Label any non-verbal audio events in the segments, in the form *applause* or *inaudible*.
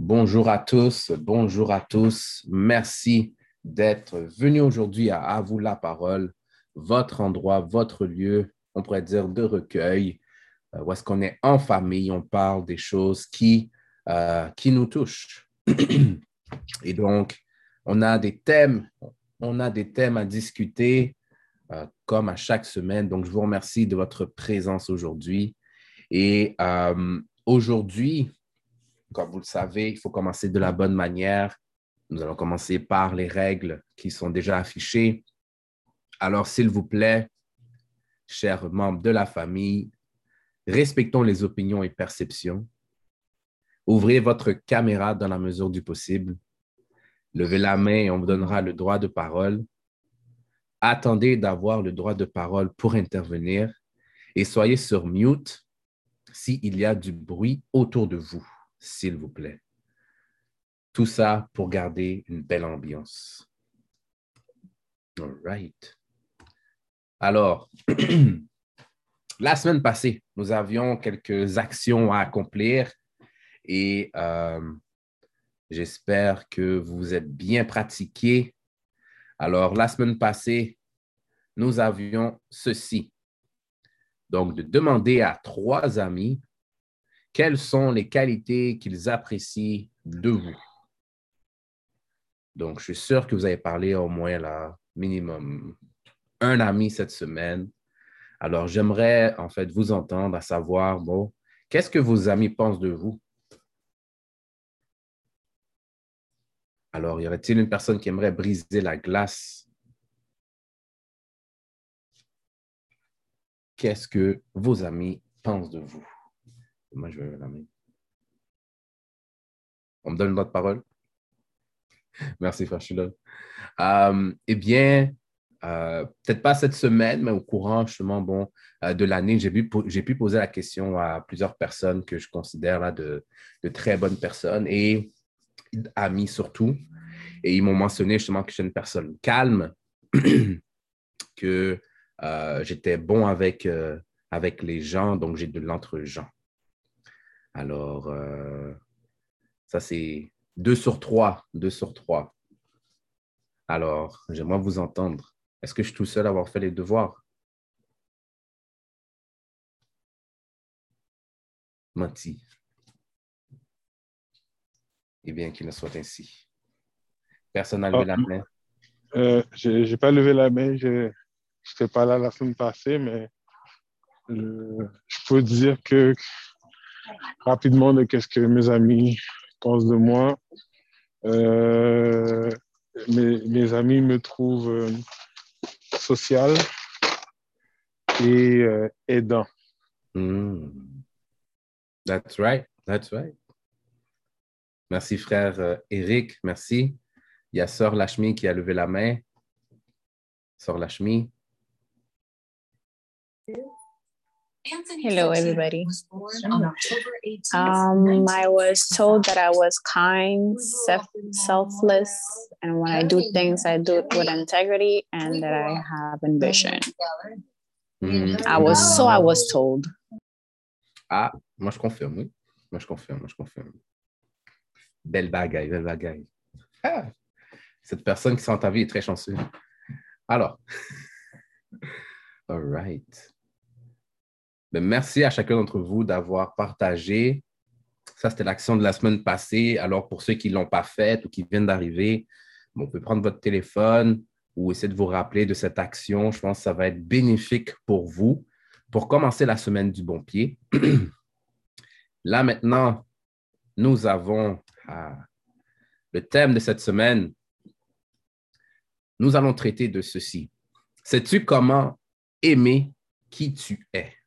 Bonjour à tous, bonjour à tous. Merci d'être venus aujourd'hui à À vous la parole, votre endroit, votre lieu, on pourrait dire de recueil, euh, où est-ce qu'on est en famille, on parle des choses qui, euh, qui nous touchent. Et donc, on a des thèmes, on a des thèmes à discuter, euh, comme à chaque semaine. Donc, je vous remercie de votre présence aujourd'hui. Et aujourd'hui, comme vous le savez, il faut commencer de la bonne manière. Nous allons commencer par les règles qui sont déjà affichées. Alors, s'il vous plaît, chers membres de la famille, respectons les opinions et perceptions. Ouvrez votre caméra dans la mesure du possible. Levez la main et on vous donnera le droit de parole. Attendez d'avoir le droit de parole pour intervenir et soyez sur mute s'il y a du bruit autour de vous s'il vous plaît. Tout ça pour garder une belle ambiance. All right. Alors, *clears throat* la semaine passée, nous avions quelques actions à accomplir et euh, j'espère que vous êtes bien pratiqués. Alors, la semaine passée, nous avions ceci. Donc, de demander à trois amis quelles sont les qualités qu'ils apprécient de vous? Donc, je suis sûr que vous avez parlé au moins là, minimum un ami cette semaine. Alors, j'aimerais en fait vous entendre à savoir, bon, qu'est-ce que vos amis pensent de vous? Alors, y aurait-il une personne qui aimerait briser la glace? Qu'est-ce que vos amis pensent de vous? Moi, je la. On me donne une autre parole? *laughs* Merci, frère, euh, eh bien, euh, peut-être pas cette semaine, mais au courant justement bon, euh, de l'année, j'ai pu, poser la question à plusieurs personnes que je considère là, de, de très bonnes personnes et amis surtout. Et ils m'ont mentionné justement que je suis une personne calme, *clears throat* que j'étais bon avec, avec les gens, donc j'ai de l'entre-gens. Alors, euh, ça, c'est deux sur trois, deux sur trois. Alors, j'aimerais vous entendre. Est-ce que je suis tout seul à avoir fait les devoirs? Menti. Eh bien, qu'il ne soit ainsi. Personne n'a levé la main. Euh, je n'ai pas levé la main. Je n'étais pas là la semaine passée, mais je peux dire que rapidement de qu'est-ce que mes amis pensent de moi? Euh, mes, amis me trouvent euh, social et euh, aidant. Hmm. That's right, that's right. Merci frère Eric, merci. Il y a Sœur Lachmi qui a levé la main. Sœur Lachmi. Hello, everybody. Um, I was told that I was kind, self- selfless, and when I do things, I do it with integrity, and that I have ambition. Mm. I was so I was told. Ah, moi je confirme, oui. Moi je confirme, moi je confirme. Belle bagaille, belle bagaille. Ah, cette personne qui sent ta vie est très chanceuse. Alors, *laughs* all right. Ben, merci à chacun d'entre vous d'avoir partagé. Ça, c'était l'action de la semaine passée. Alors, pour ceux qui ne l'ont pas faite ou qui viennent d'arriver, on peut prendre votre téléphone ou essayer de vous rappeler de cette action. Je pense que ça va être bénéfique pour vous pour commencer la semaine du bon pied. *clears throat* Là, maintenant, nous avons ah, le thème de cette semaine. Nous allons traiter de ceci. Sais-tu comment aimer qui tu es?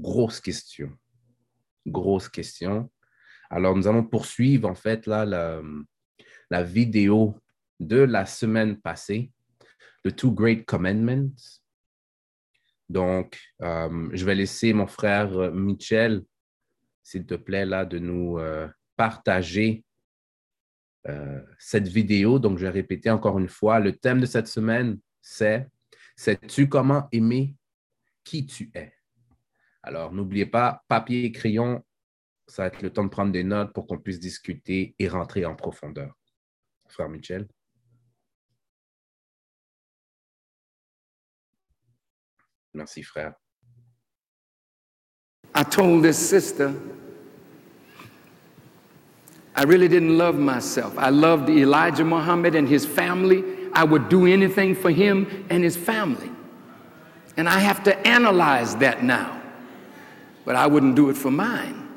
Grosse question. Grosse question. Alors, nous allons poursuivre en fait la, vidéo de la semaine passée, The Two Great Commandments. Donc, euh, je vais laisser mon frère Michel, s'il te plaît, là, de nous euh, partager euh, cette vidéo. Donc, je vais répéter encore une fois. Le thème de cette semaine, c'est Sais-tu comment aimer qui tu es? Alors, n'oubliez pas, papier et crayon Ça va être le temps de prendre des notes pour qu'on puisse discuter et rentrer en profondeur. Frère Michel? Merci, frère. I told this sister I really didn't love myself. I loved Elijah Muhammad and his family. I would do anything for him and his family. And I have to analyze that now. But I wouldn't do it for mine.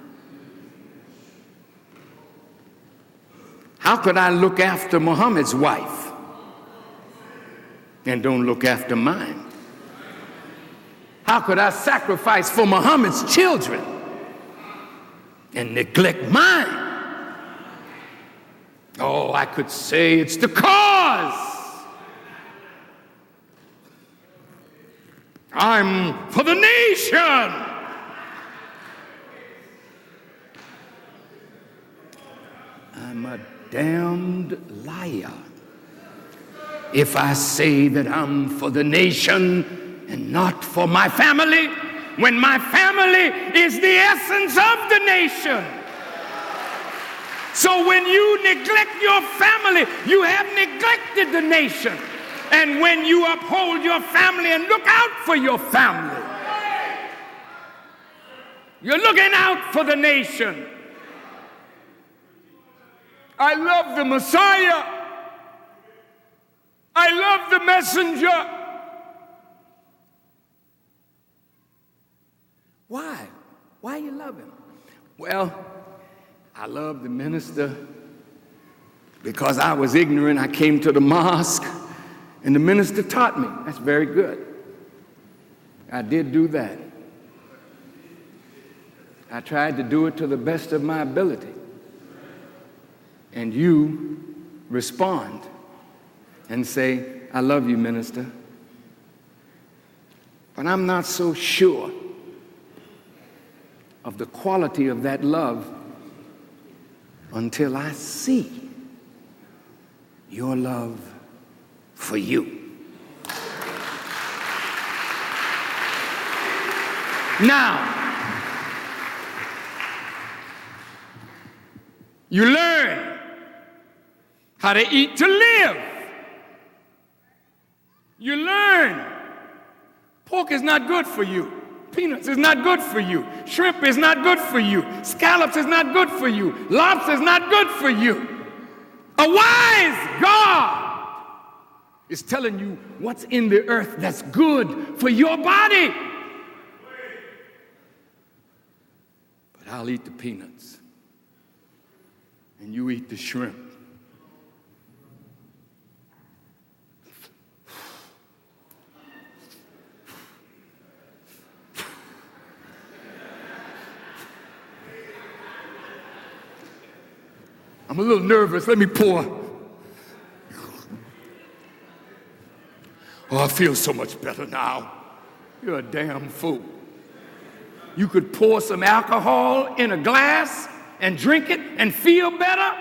How could I look after Muhammad's wife and don't look after mine? How could I sacrifice for Muhammad's children and neglect mine? Oh, I could say it's the cause. I'm for the nation. I'm a damned liar if I say that I'm for the nation and not for my family when my family is the essence of the nation. So when you neglect your family, you have neglected the nation. And when you uphold your family and look out for your family, you're looking out for the nation. I love the Messiah. I love the messenger. Why? Why you love him? Well, I love the minister because I was ignorant. I came to the mosque and the minister taught me. That's very good. I did do that. I tried to do it to the best of my ability. And you respond and say, I love you, minister. But I'm not so sure of the quality of that love until I see your love for you. Now, you learn how to eat to live. You learn pork is not good for you. Peanuts is not good for you. Shrimp is not good for you. Scallops is not good for you. Lobster is not good for you. A wise God is telling you what's in the earth that's good for your body. But I'll eat the peanuts, and you eat the shrimp. I'm a little nervous. Let me pour. Oh, I feel so much better now. You're a damn fool. You could pour some alcohol in a glass and drink it and feel better?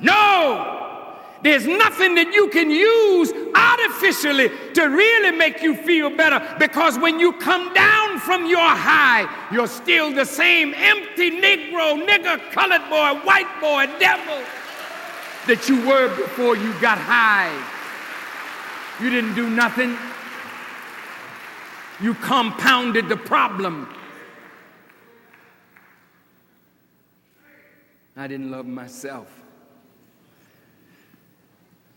No! There's nothing that you can use artificially to really make you feel better because when you come down from your high, you're still the same empty Negro, nigger, colored boy, white boy, devil that you were before you got high. You didn't do nothing. You compounded the problem. I didn't love myself.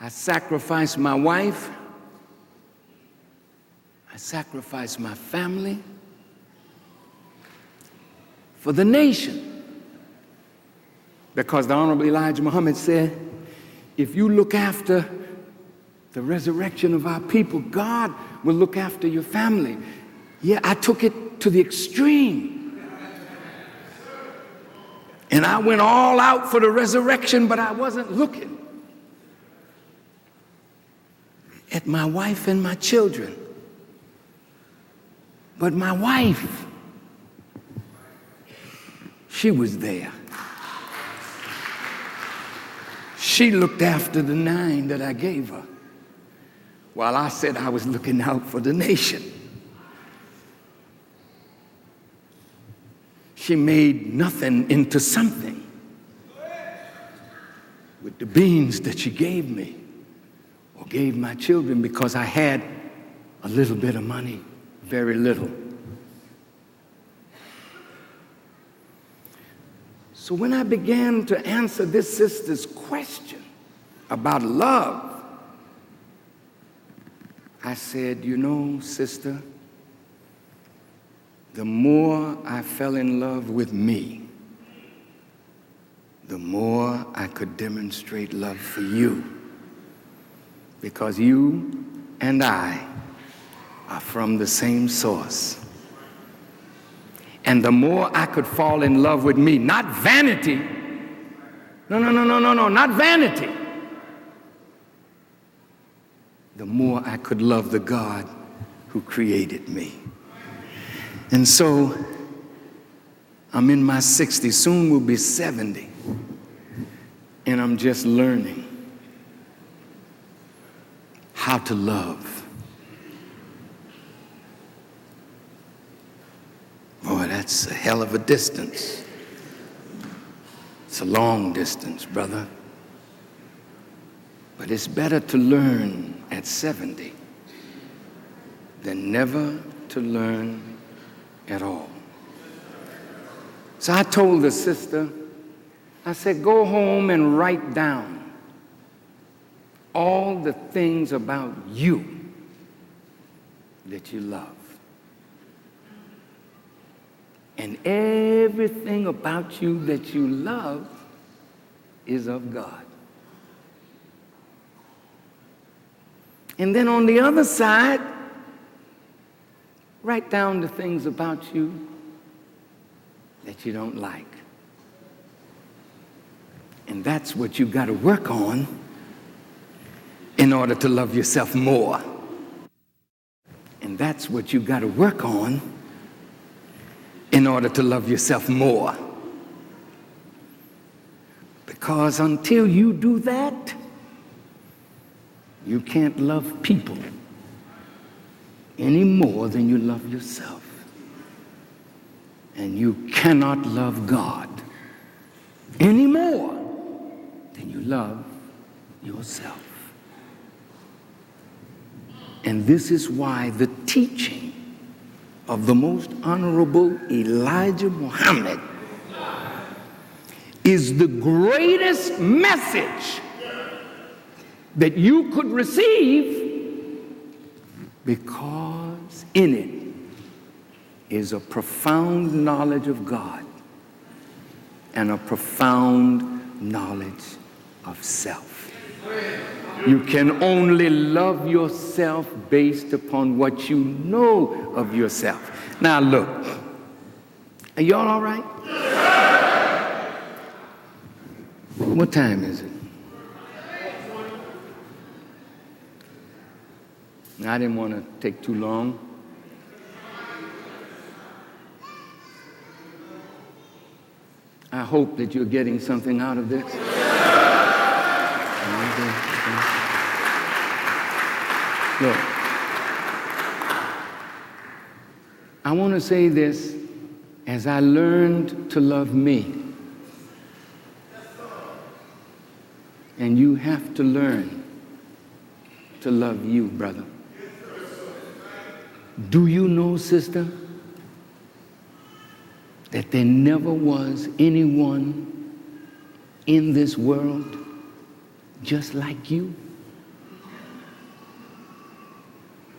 I sacrificed my wife. I sacrificed my family for the nation. Because the Honorable Elijah Muhammad said, if you look after the resurrection of our people, God will look after your family. Yeah, I took it to the extreme. And I went all out for the resurrection, but I wasn't looking at my wife and my children. But my wife, she was there. She looked after the nine that I gave her while I said I was looking out for the nation. she made nothing into something with the beans that she gave me gave my children because I had a little bit of money, very little. So when I began to answer this sister's question about love, I said, You know, sister, the more I fell in love with me, the more I could demonstrate love for you. Because you and I are from the same source. And the more I could fall in love with me, not vanity. No, no, no, no, no, no, not vanity. The more I could love the God who created me. And so I'm in my 60s, soon will be 70 and I'm just learning how to love. Boy, that's a hell of a distance. It's a long distance, brother. But it's better to learn at 70 than never to learn at all. So I told the sister, I said, go home and write down all the things about you that you love. And everything about you that you love is of God. And then on the other side, write down the things about you that you don't like. And that's what you've got to work on in order to love yourself more. And that's what you got to work on in order to love yourself more. Because until you do that, you can't love people any more than you love yourself. And you cannot love God any more than you love yourself. And this is why the teaching of the most honorable Elijah Muhammad is the greatest message that you could receive because in it is a profound knowledge of God and a profound knowledge of self. You can only love yourself based upon what you know of yourself. Now, look, are y'all all right? What time is it? I didn't want to take too long. I hope that you're getting something out of this. *laughs* Look, I want to say this as I learned to love me. And you have to learn to love you, brother. Do you know, sister, that there never was anyone in this world just like you?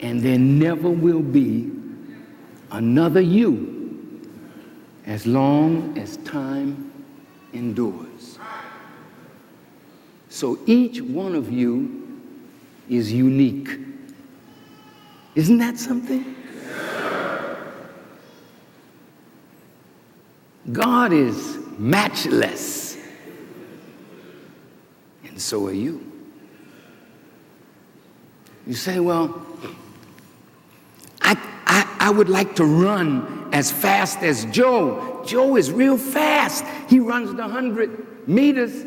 And there never will be another you as long as time endures. So each one of you is unique. Isn't that something? God is matchless, and so are you. You say, well, I, I, I would like to run as fast as Joe. Joe is real fast. He runs the 100 meters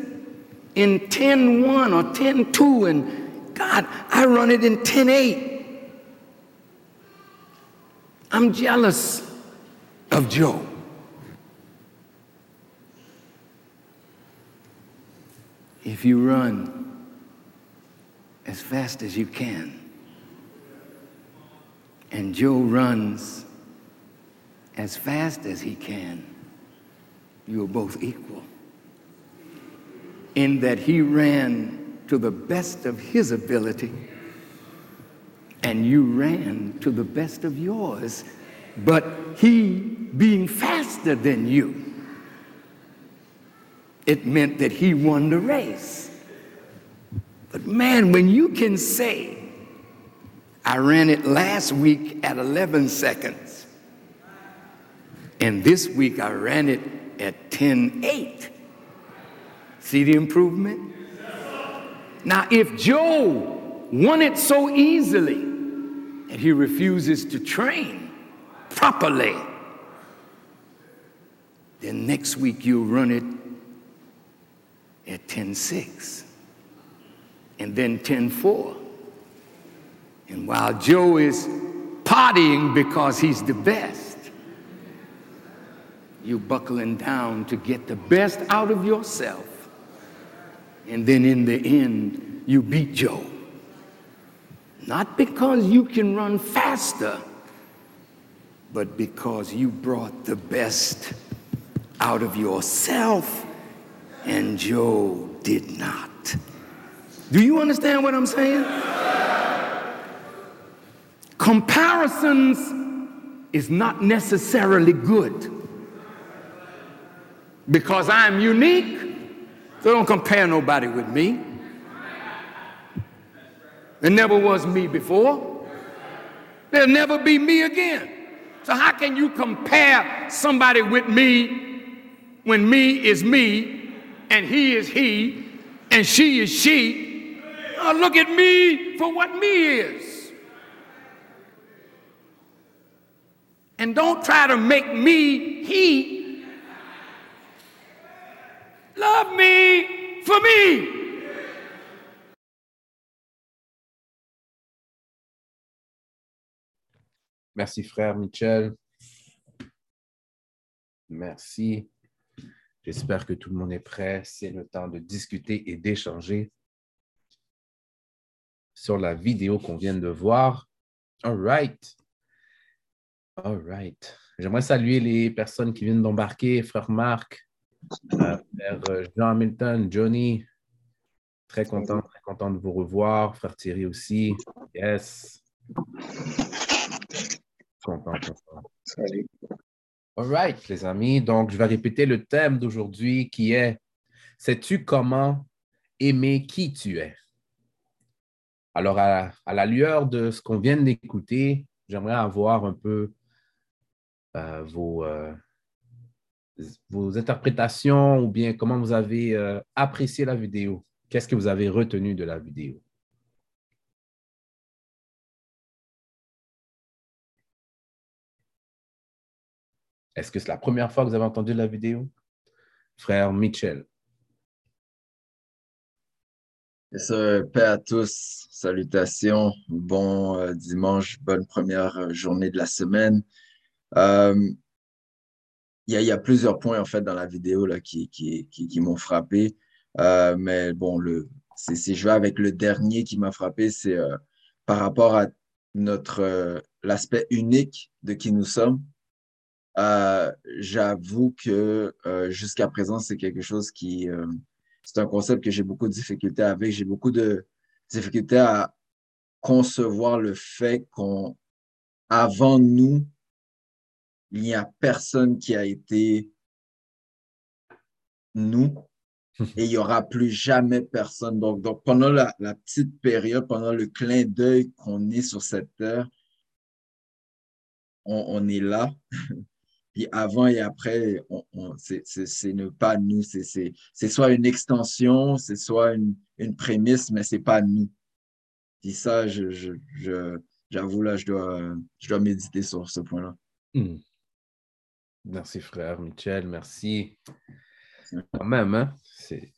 in 10-1 or 10-2, and God, I run it in 10-8. I'm jealous of Joe. If you run as fast as you can, and Joe runs as fast as he can, you are both equal. In that he ran to the best of his ability, and you ran to the best of yours, but he being faster than you it meant that he won the race. But man, when you can say, I ran it last week at 11 seconds, and this week I ran it at 10.8. See the improvement? Now, if Joe won it so easily and he refuses to train properly, then next week you'll run it at 10.6 and then 10.4. And while Joe is partying because he's the best, you're buckling down to get the best out of yourself. And then in the end, you beat Joe. Not because you can run faster, but because you brought the best out of yourself and Joe did not. Do you understand what I'm saying? Comparisons is not necessarily good because I'm unique. So don't compare nobody with me. There never was me before. There'll never be me again. So how can you compare somebody with me when me is me and he is he, and she is she. Oh, look at me for what me is. And don't try to make me he. Love me for me. Merci, frère Michel. Merci. J'espère que tout le monde est prêt. C'est le temps de discuter et d'échanger sur la vidéo qu'on vient de voir. All right. All right. J'aimerais saluer les personnes qui viennent d'embarquer, frère Marc, euh, frère Jean Hamilton, Johnny. Très content, très content de vous revoir. Frère Thierry aussi. Yes. Content, content. Salut. All right, les amis. Donc, je vais répéter le thème d'aujourd'hui qui est Sais-tu comment aimer qui tu es? Alors, à, la lueur de ce qu'on vient d'écouter, j'aimerais avoir un peu euh, vos, euh, vos interprétations ou bien comment vous avez euh, apprécié la vidéo. Qu'est-ce que vous avez retenu de la vidéo? Est-ce que c'est la première fois que vous avez entendu la vidéo? Frère Mitchell. paix à tous, salutations, bon euh, dimanche, bonne première euh, journée de la semaine. Euh, il y, a plusieurs points en fait dans la vidéo là, qui, m'ont frappé, mais bon, le, si je vais avec le dernier qui m'a frappé, c'est par rapport à notre l'aspect unique de qui nous sommes. Euh, j'avoue que euh, jusqu'à présent, c'est quelque chose qui, euh, c'est un concept que j'ai beaucoup de difficultés avec. J'ai beaucoup de difficultés à concevoir le fait qu'on, avant nous, il n'y a personne qui a été nous *laughs* et il n'y aura plus jamais personne. Donc, donc pendant la, la petite période, pendant le clin d'œil qu'on est sur cette terre, on, on est là. *laughs* Puis avant et après, on, c'est ne pas nous. C'est soit une extension, c'est soit une, une, prémisse, mais c'est pas nous. Puis ça, j'avoue, je, je, là, je dois, je dois méditer sur ce point-là. Hmm. Merci, frère Michel. Merci. Quand même, hein? c'est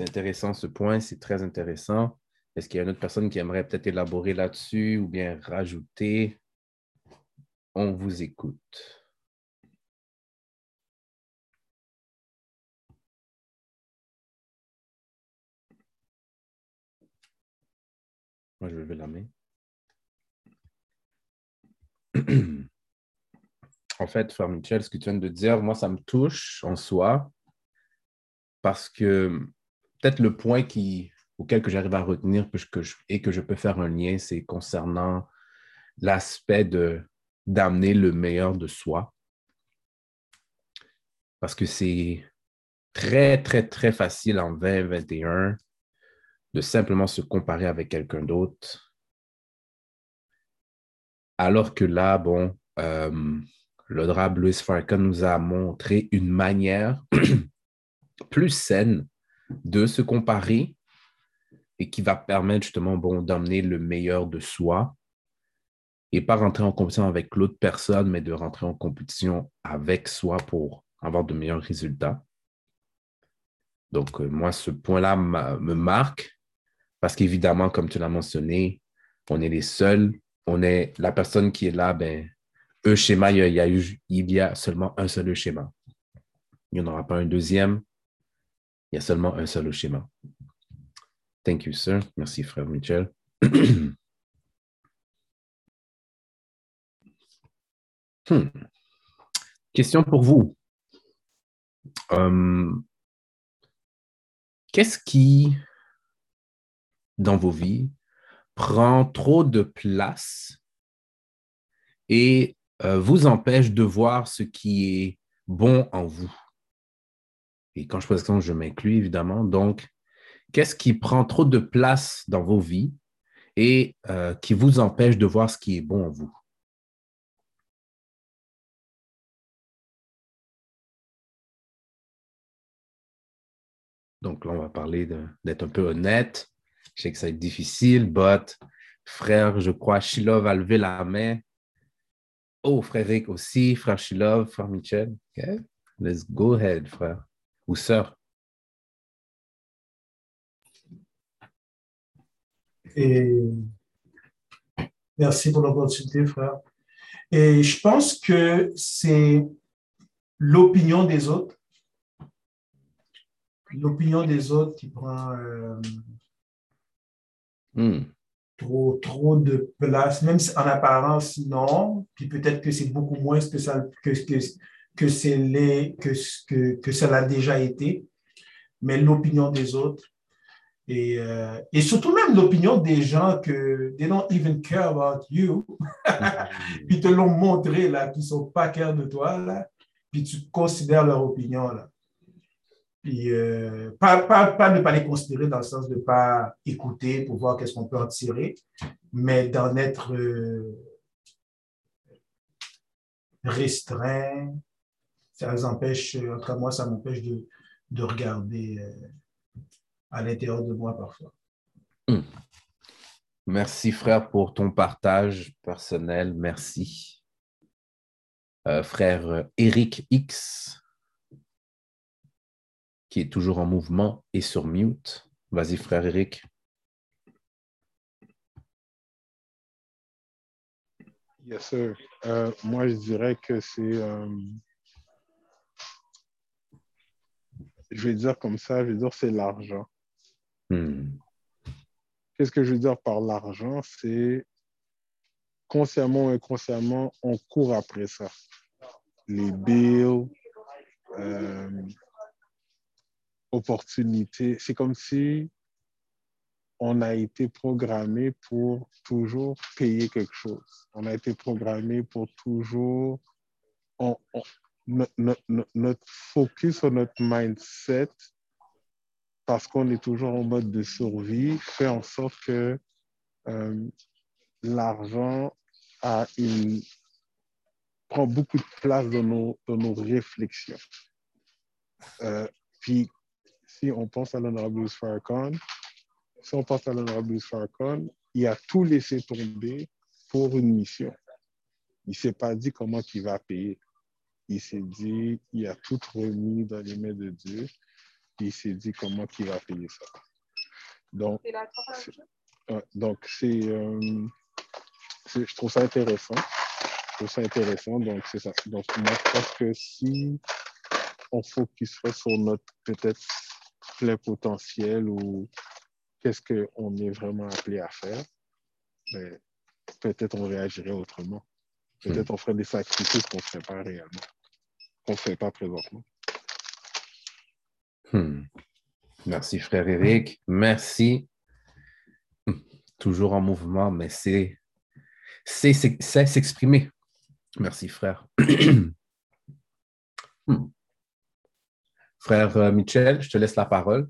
intéressant ce point, c'est très intéressant. Est-ce qu'il y a une autre personne qui aimerait peut-être élaborer là-dessus ou bien rajouter? On vous écoute. Moi, je vais lever la main. *clears throat* en fait, Frère Michel, ce que tu viens de dire, moi, ça me touche en soi parce que peut-être le point auquel que j'arrive à retenir et que je peux faire un lien, c'est concernant l'aspect de d'amener le meilleur de soi. Parce que c'est très, très, très facile en 2021 de simplement se comparer avec quelqu'un d'autre. Alors que là, bon, euh, l'honorable Louis Farrakhan nous a montré une manière *clears throat* plus saine de se comparer et qui va permettre justement bon, d'emmener le meilleur de soi et pas rentrer en compétition avec l'autre personne, mais de rentrer en compétition avec soi pour avoir de meilleurs résultats. Donc, euh, moi, ce point-là me marque parce qu'évidemment, comme tu l'as mentionné, on est les seuls, on est la personne qui est là, ben, un schéma, il y a, il y a seulement un seul schéma. Il n'y en aura pas un deuxième, il y a seulement un seul schéma. Thank you, sir. Merci, frère Michel. *clears throat* Hmm. Question pour vous. Euh, qu'est-ce qui, dans vos vies, prend trop de place et euh, vous empêche de voir ce qui est bon en vous? Et quand je pose question, je m'inclus évidemment. Donc, qu'est-ce qui prend trop de place dans vos vies et euh, qui vous empêche de voir ce qui est bon en vous? Donc là, on va parler d'être un peu honnête. Je sais que ça va être difficile, but frère, je crois, Shilov a levé la main. Oh, frère Rick aussi, frère Shilov, frère Michel. OK? Let's go ahead, frère ou sœur. Et merci pour l'opportunité, frère. Et je pense que c'est l'opinion des autres. L'opinion des autres qui prend euh, hmm. trop, trop de place, même si en apparence, non. Puis peut-être que c'est beaucoup moins que, ça, que, que, que, c'est que, que, que ça l'a déjà été, mais l'opinion des autres. Et, euh, et surtout même l'opinion des gens que they don't even care about you, *laughs* puis te l'ont montré là, qui ne sont pas care de toi là, puis tu considères leur opinion là. Puis euh, pas, pas, pas, ne pas les considérer dans le sens de ne pas écouter pour voir qu'est-ce qu'on peut en tirer, mais d'en être euh, restreint, ça les empêche, entre moi, ça m'empêche de, de, regarder euh, à l'intérieur de moi parfois. Hmm. Merci, frère, pour ton partage personnel. Merci. Euh, frère Eric X, qui est toujours en mouvement et sur mute. Vas-y, frère Eric. Yes, sir. Euh, moi, je dirais que c'est je vais dire comme ça, je vais dire c'est l'argent. Hmm. Qu'est-ce que je veux dire par l'argent? C'est consciemment ou inconsciemment, on court après ça. Les bills, euh, opportunités. C'est comme si on a été programmé pour toujours payer quelque chose. On a été programmé pour toujours notre, focus sur notre mindset, parce qu'on est toujours en mode de survie, fait en sorte que euh, l'argent a une, prend beaucoup de place dans nos, dans nos réflexions. Euh, puis, si on pense à l'honorable Farrakhan, si on pense à l'honorable Farrakhan, il a tout laissé tomber pour une mission. Il ne s'est pas dit comment il va payer il s'est dit, il a tout remis dans les mains de Dieu. Il s'est dit comment il va payer ça. Donc, donc c'est, euh, je trouve ça intéressant. Je trouve ça intéressant. Donc, c'est ça. Donc, moi, je pense que si on focuserait sur notre peut-être plein potentiel ou qu'est-ce qu'on est vraiment appelé à faire, ben, peut-être on réagirait autrement. Peut-être on ferait des sacrifices qu'on ne ferait pas réellement, qu'on ne fait pas présentement. Hmm. Merci, frère Eric. Merci. Hmm. Toujours en mouvement, mais c'est s'exprimer. Merci, frère. *clears throat* Hmm. Frère euh, Michel, je te laisse la parole.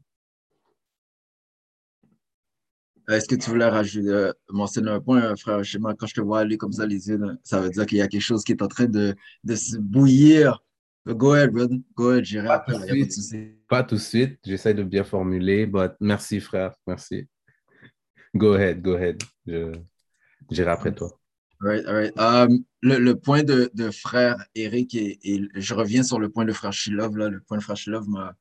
Est-ce que tu voulais rajouter, euh, mentionner un point, euh, frère? Schéma? Quand je te vois aller comme ça, les yeux, ça veut dire qu'il y a quelque chose qui est en train de, de se bouillir. Go ahead, brother. Go ahead, j'irai après. Pas, de pas tout de suite. J'essaie de bien formuler, but merci, frère. Merci. Go ahead, go ahead. J'irai après toi. Right, right. Um, le, le, point de, de frère Eric, et, je reviens sur le point de frère Shilov, là, le point de frère Shilov m'a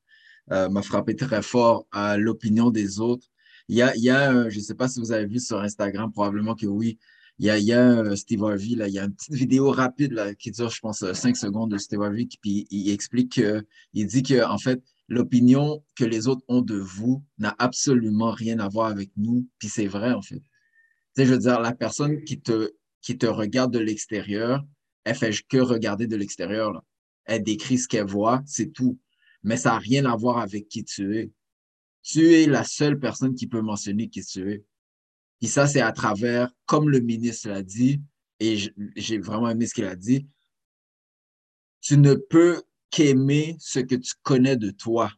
euh, frappé très fort à l'opinion des autres. Il y a, il y a je ne sais pas si vous avez vu sur Instagram, probablement que oui, il y a, il y a Steve Harvey, là, il y a une petite *laughs* vidéo rapide là, qui dure, je pense, 5 secondes de Steve Harvey, puis il explique, que, il dit que, en fait, l'opinion que les autres ont de vous n'a absolument rien à voir avec nous, puis c'est vrai, en fait. Tu sais, je veux dire, la personne qui te, qui te regarde de l'extérieur, elle fait que regarder de l'extérieur. Elle décrit ce qu'elle voit, c'est tout. Mais ça n'a rien à voir avec qui tu es. Tu es la seule personne qui peut mentionner qui tu es. Et ça, c'est à travers, comme le ministre l'a dit, et j'ai vraiment aimé ce qu'il a dit, tu ne peux qu'aimer ce que tu connais de toi.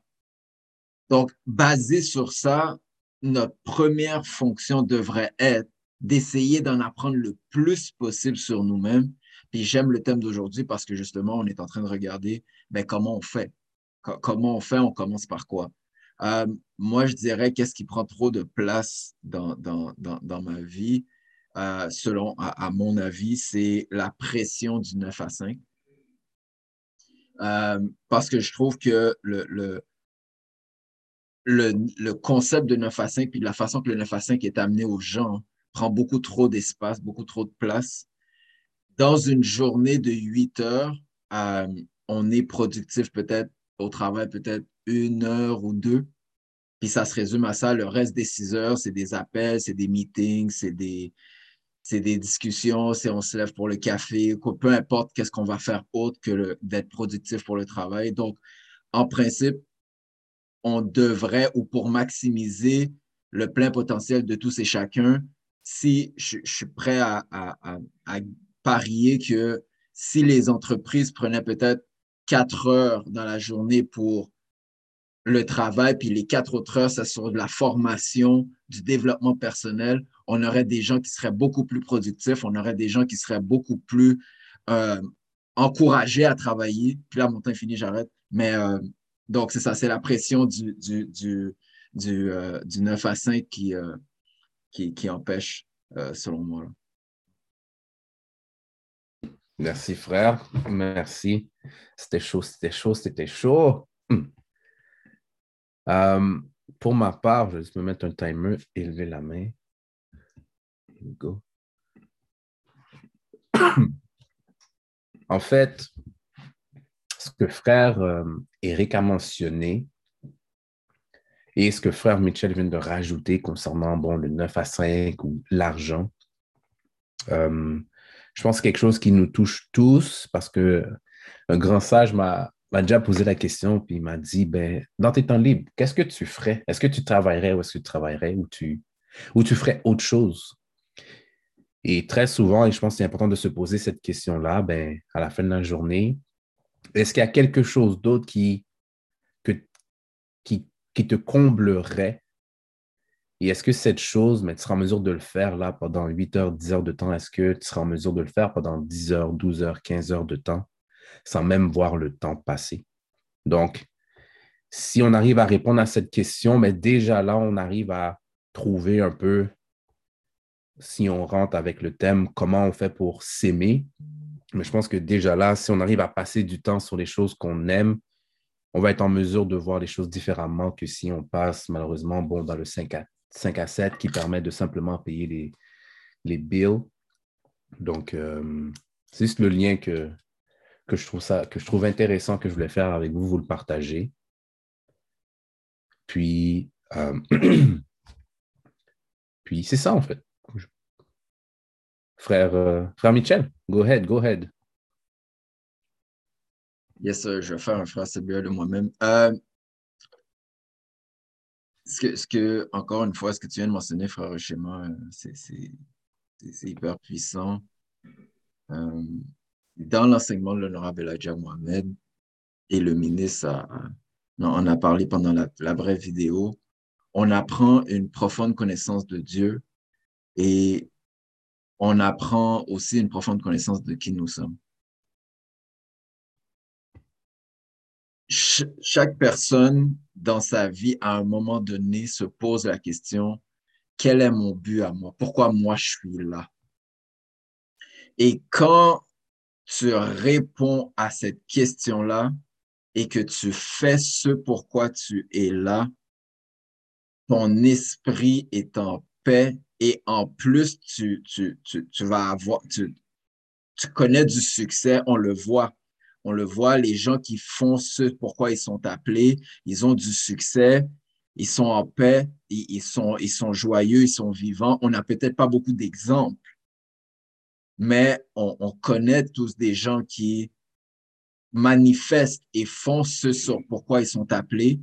Donc, basé sur ça, notre première fonction devrait être d'essayer d'en apprendre le plus possible sur nous-mêmes. Puis j'aime le thème d'aujourd'hui parce que justement, on est en train de regarder ben, comment on fait? comment on fait, on commence par quoi? Euh, moi, je dirais qu'est-ce qui prend trop de place dans, dans, dans, ma vie, euh, selon, à, mon avis, c'est la pression du 9 à 5. Euh, parce que je trouve que le, le, le, le, concept de 9 à 5, puis la façon que le 9 à 5 est amené aux gens, prend beaucoup trop d'espace, beaucoup trop de place. Dans une journée de 8 heures, on est productif peut-être au travail, peut-être une heure ou deux. Puis ça se résume à ça. Le reste des six heures, c'est des appels, c'est des meetings, c'est des, c'est des discussions, c'est on se lève pour le café, peu importe qu'est-ce qu'on va faire autre que d'être productif pour le travail. Donc, en principe, on devrait, ou pour maximiser le plein potentiel de tous et chacun, si je, suis prêt à, à, à, parier que si les entreprises prenaient peut-être quatre heures dans la journée pour le travail, puis les quatre autres heures, ça sur de la formation, du développement personnel, on aurait des gens qui seraient beaucoup plus productifs, on aurait des gens qui seraient beaucoup plus euh, encouragés à travailler. Puis là, mon temps est fini, j'arrête. Mais euh, donc, c'est ça, c'est la pression du, du, du, du, euh, du 9 à 5 qui, euh, qui, empêche, euh, selon moi. Merci, frère. Merci. C'était chaud, c'était chaud, c'était chaud. Hmm. Euh, pour ma part, je vais juste me mettre un timer, élever la main. Go. en fait, ce que frère euh, Eric a mentionné et ce que frère Mitchell vient de rajouter concernant bon, le 9 à 5 ou l'argent, euh, je pense que c'est quelque chose qui nous touche tous parce que un grand sage m'a déjà posé la question, puis il m'a dit, ben, dans tes temps libres, qu'est-ce que tu ferais? Est-ce que tu travaillerais ou est-ce que tu travaillerais ou tu, ferais autre chose? Et très souvent, et je pense que c'est important de se poser cette question-là, ben, à la fin de la journée, est-ce qu'il y a quelque chose d'autre qui, qui, te comblerait? Et est-ce que cette chose, mais tu seras en mesure de le faire là pendant 8 heures, 10 heures de temps? Est-ce que tu seras en mesure de le faire pendant 10 heures, 12 heures, 15 heures de temps? sans même voir le temps passer? Donc, si on arrive à répondre à cette question, mais déjà là, on arrive à trouver un peu, si on rentre avec le thème, comment on fait pour s'aimer. Mais je pense que déjà là, si on arrive à passer du temps sur les choses qu'on aime, on va être en mesure de voir les choses différemment que si on passe malheureusement bon, dans le 5 à, 5 à 7 qui permet de simplement payer les, les bills. Donc, euh, c'est juste le lien que, que je trouve ça, que je trouve intéressant que je voulais faire avec vous, vous le partagez. Puis, euh, *clears throat* puis c'est ça en fait. frère, euh, frère Michel, go ahead, go ahead. Yes, je vais faire un frère CBA de moi-même. Euh, ce, que, encore une fois, ce que tu viens de mentionner, frère Schéma, c'est hyper puissant. Euh, dans l'enseignement de l'honorable Elijah Mohamed et le ministre on en a parlé pendant la brève vidéo, on apprend une profonde connaissance de Dieu et on apprend aussi une profonde connaissance de qui nous sommes. Chaque personne dans sa vie, à un moment donné, se pose la question, quel est mon but à moi? Pourquoi moi je suis là? Et quand tu réponds à cette question-là et que tu fais ce pourquoi tu es là, ton esprit est en paix et en plus, tu, tu, tu, tu vas avoir, tu, tu connais du succès, on le voit on le voit, les gens qui font ce pourquoi ils sont appelés, ils ont du succès, ils sont en paix, ils, sont, ils sont joyeux, ils sont vivants. On n'a peut-être pas beaucoup d'exemples, mais on, connaît tous des gens qui manifestent et font ce sur pourquoi ils sont appelés.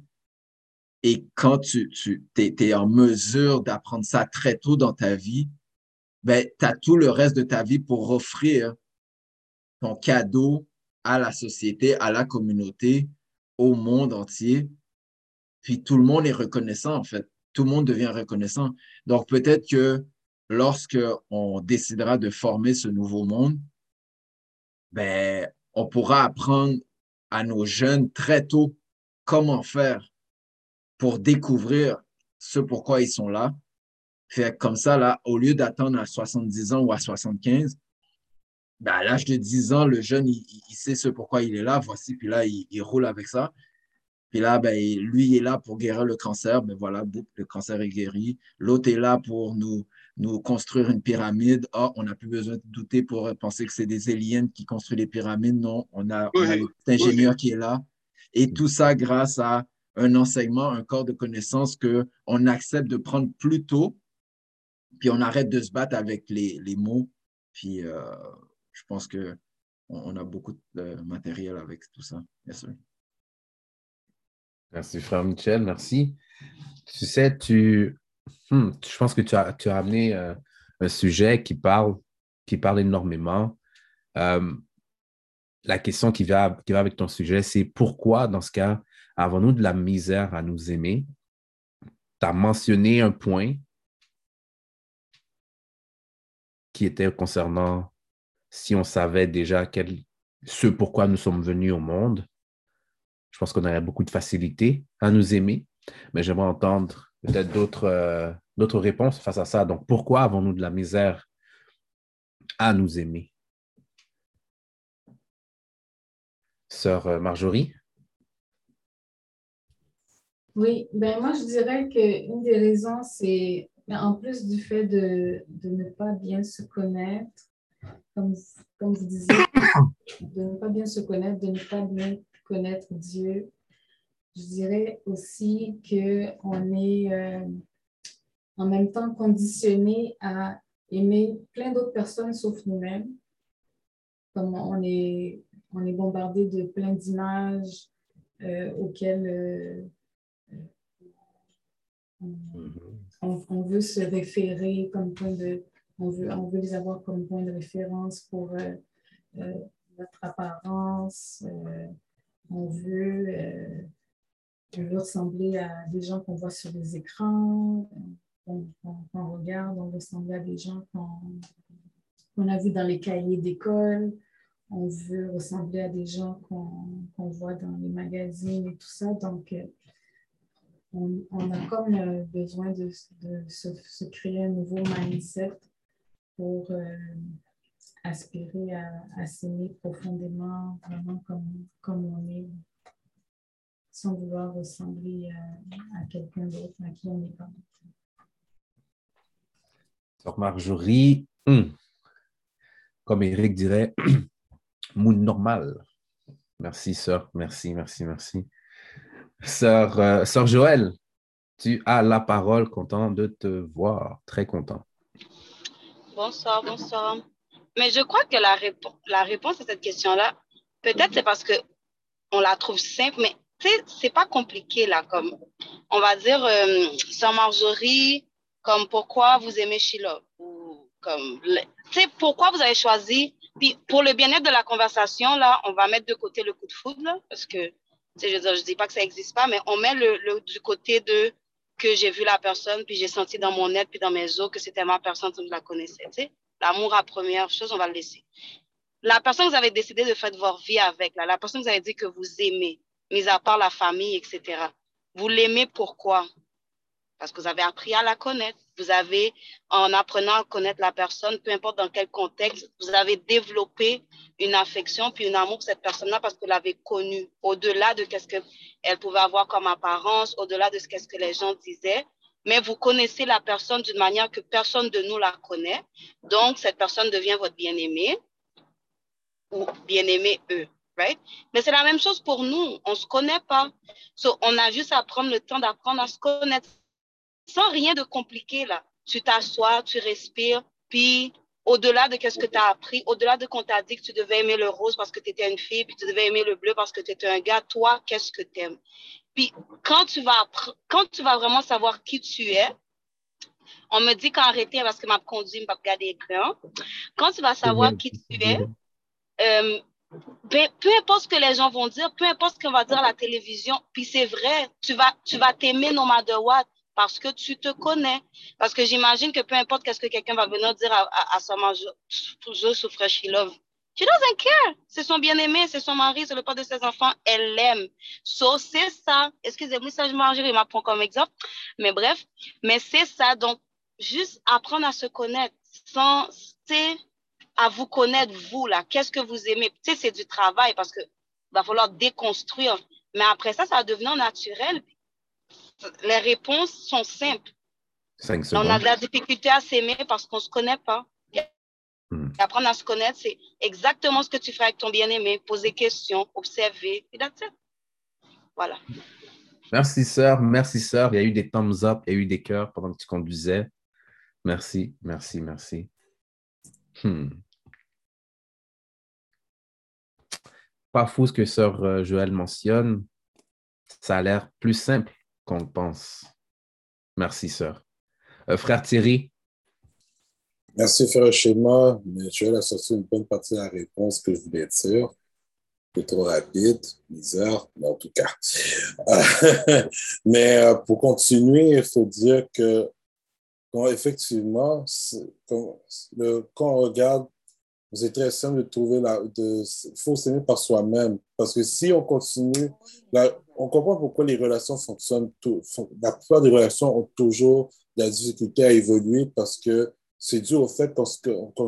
Et quand tu, tu es, en mesure d'apprendre ça très tôt dans ta vie, ben, tu as tout le reste de ta vie pour offrir ton cadeau à la société, à la communauté, au monde entier. Puis tout le monde est reconnaissant, en fait. Tout le monde devient reconnaissant. Donc peut-être que lorsque on décidera de former ce nouveau monde, ben, on pourra apprendre à nos jeunes très tôt comment faire pour découvrir ce pourquoi ils sont là. Fait comme ça, là, au lieu d'attendre à 70 ans ou à 75, ben, à l'âge de 10 ans, le jeune, il, sait ce pourquoi il est là. Voici, puis là, il, roule avec ça. Puis là, ben, lui il est là pour guérir le cancer. Ben voilà, le cancer est guéri. L'autre est là pour nous, nous construire une pyramide. Ah, on n'a plus besoin de douter pour penser que c'est des aliens qui construisent les pyramides. Non, on a, on a ingénieur qui est là. Et tout ça grâce à un enseignement, un corps de connaissances qu'on accepte de prendre plus tôt, puis on arrête de se battre avec les, les mots. Puis euh, je pense qu'on on a beaucoup de matériel avec tout ça. Merci, frère Michel. Merci. Tu sais, tu, hmm, je pense que tu as, tu as amené euh, un sujet qui parle, qui parle énormément. Euh, la question qui va, qui va avec ton sujet, c'est pourquoi, dans ce cas, avons-nous de la misère à nous aimer? Tu as mentionné un point qui était concernant si on savait déjà quel, ce pourquoi nous sommes venus au monde, je pense qu'on aurait beaucoup de facilité à nous aimer. Mais j'aimerais entendre peut-être d'autres euh, d'autres réponses face à ça. Donc, pourquoi avons-nous de la misère à nous aimer? Sœur euh, Marjorie? Oui, ben moi je dirais qu'une des raisons, c'est en plus du fait de, de ne pas bien se connaître, comme, comme vous disiez, *coughs* de ne pas bien se connaître, de ne pas bien connaître Dieu. Je dirais aussi qu'on est euh, en même temps conditionné à aimer plein d'autres personnes sauf nous-mêmes. Comme on est, on est bombardé de plein d'images euh, auxquelles euh, on, on, veut se référer comme point de, on veut, on les avoir comme point de référence pour euh, euh, notre apparence. Euh, on, veut, ressembler à des gens qu'on voit sur les écrans, qu'on regarde. On veut ressembler à des gens qu'on a vus dans les cahiers d'école. On veut ressembler à des gens qu'on voit dans les magazines et tout ça. Donc, on, a comme besoin de, se, créer un nouveau mindset pour euh, aspirer à, s'aimer profondément, vraiment comme, comme on est, sans vouloir ressembler à, quelqu'un d'autre à qui on n'est pas. Sœur Marjorie, hmm. comme Eric dirait, *clears throat* moune normal. Merci, sœur. Merci, merci, merci. Sœur, euh, sœur Joël, tu as la parole, content de te voir, très content. Bonsoir, bonsoir. Mais je crois que la, la réponse à cette question-là, peut-être c'est parce que on la trouve simple, mais c'est pas compliqué là. Comme on va dire, euh, sans Marjorie, comme pourquoi vous aimez Sheila? Ou comme, tu sais, pourquoi vous avez choisi? Puis pour le bien-être de la conversation là, on va mettre de côté le coup de foudre parce que je ne dis pas que ça n'existe pas, mais on met le, du côté de que j'ai vu la personne, puis j'ai senti dans mon être, puis dans mes os que c'était ma personne, que je la connaissais. L'amour à première chose, on va le laisser. La personne que vous avez décidé de faire votre vie avec, la personne que vous avez dit que vous aimez, mis à part la famille, etc., vous l'aimez pourquoi? Parce que vous avez appris à la connaître. Vous avez, en apprenant à connaître la personne, peu importe dans quel contexte, vous avez développé une affection puis un amour pour cette personne-là parce que vous l'avez connue, au-delà de ce qu'elle pouvait avoir comme apparence, au-delà de ce qu'est-ce que les gens disaient. Mais vous connaissez la personne d'une manière que personne de nous la connaît. Donc, cette personne devient votre bien-aimé ou bien-aimé eux. Right? Mais c'est la même chose pour nous. On ne se connaît pas. on a juste à prendre le temps d'apprendre à se connaître sans rien de compliqué là. Tu t'assois, tu respires, puis au-delà de ce que tu as appris, au-delà de qu'on t'a dit que tu devais aimer le rose parce que tu étais une fille, puis tu devais aimer le bleu parce que tu étais un gars, toi, qu'est-ce que tu aimes? Puis quand tu, vas quand tu vas vraiment savoir qui tu es, on me dit qu'arrêter parce que ma conduit m'a regardé l'écran. Quand tu vas savoir qui tu es, euh, ben, peu importe ce que les gens vont dire, peu importe ce qu'on va dire à la télévision, puis c'est vrai, tu vas tu vas t'aimer no matter what parce que tu te connais. Parce que j'imagine que peu importe qu'est-ce que quelqu'un va venir dire à, à, sa maman, toujours souffre she love. She doesn't care. C'est son bien-aimé, c'est son mari, c'est le père de ses enfants. Elle l'aime. So, c'est ça. Excusez-moi, ça, je m'arrange, il m'apprend comme exemple. Mais bref, mais c'est ça. Donc, juste apprendre à se connaître sans, à vous connaître, vous, là. Qu'est-ce que vous aimez? Tu sais, c'est du travail parce que va falloir déconstruire. Mais après ça, ça va devenir naturel les réponses sont simples. On a de la difficulté à s'aimer parce qu'on ne se connaît pas. Hmm. Apprendre à se connaître, c'est exactement ce que tu fais avec ton bien-aimé. Poser des questions, observer, et that's Voilà. Merci, sœur. Merci, sœur. Il y a eu des thumbs up, il y a eu des cœurs pendant que tu conduisais. Merci, merci, merci. Hmm. Pas fou ce que sœur euh, Joël mentionne. Ça a l'air plus simple qu'on pense. Merci, sœur. Euh, frère Thierry. Merci, frère Schéma. Mais je vais sorti une bonne partie de la réponse que je voulais dire. C'est trop rapide, bizarre, mais en tout cas. *laughs* mais euh, pour continuer, il faut dire que effectivement, quand on regarde c'est très simple de trouver la. Il faut s'aimer par soi-même. Parce que si on continue, on comprend pourquoi les relations fonctionnent. Tout, la plupart des relations ont toujours de la difficulté à évoluer parce que c'est dû au fait qu'on se,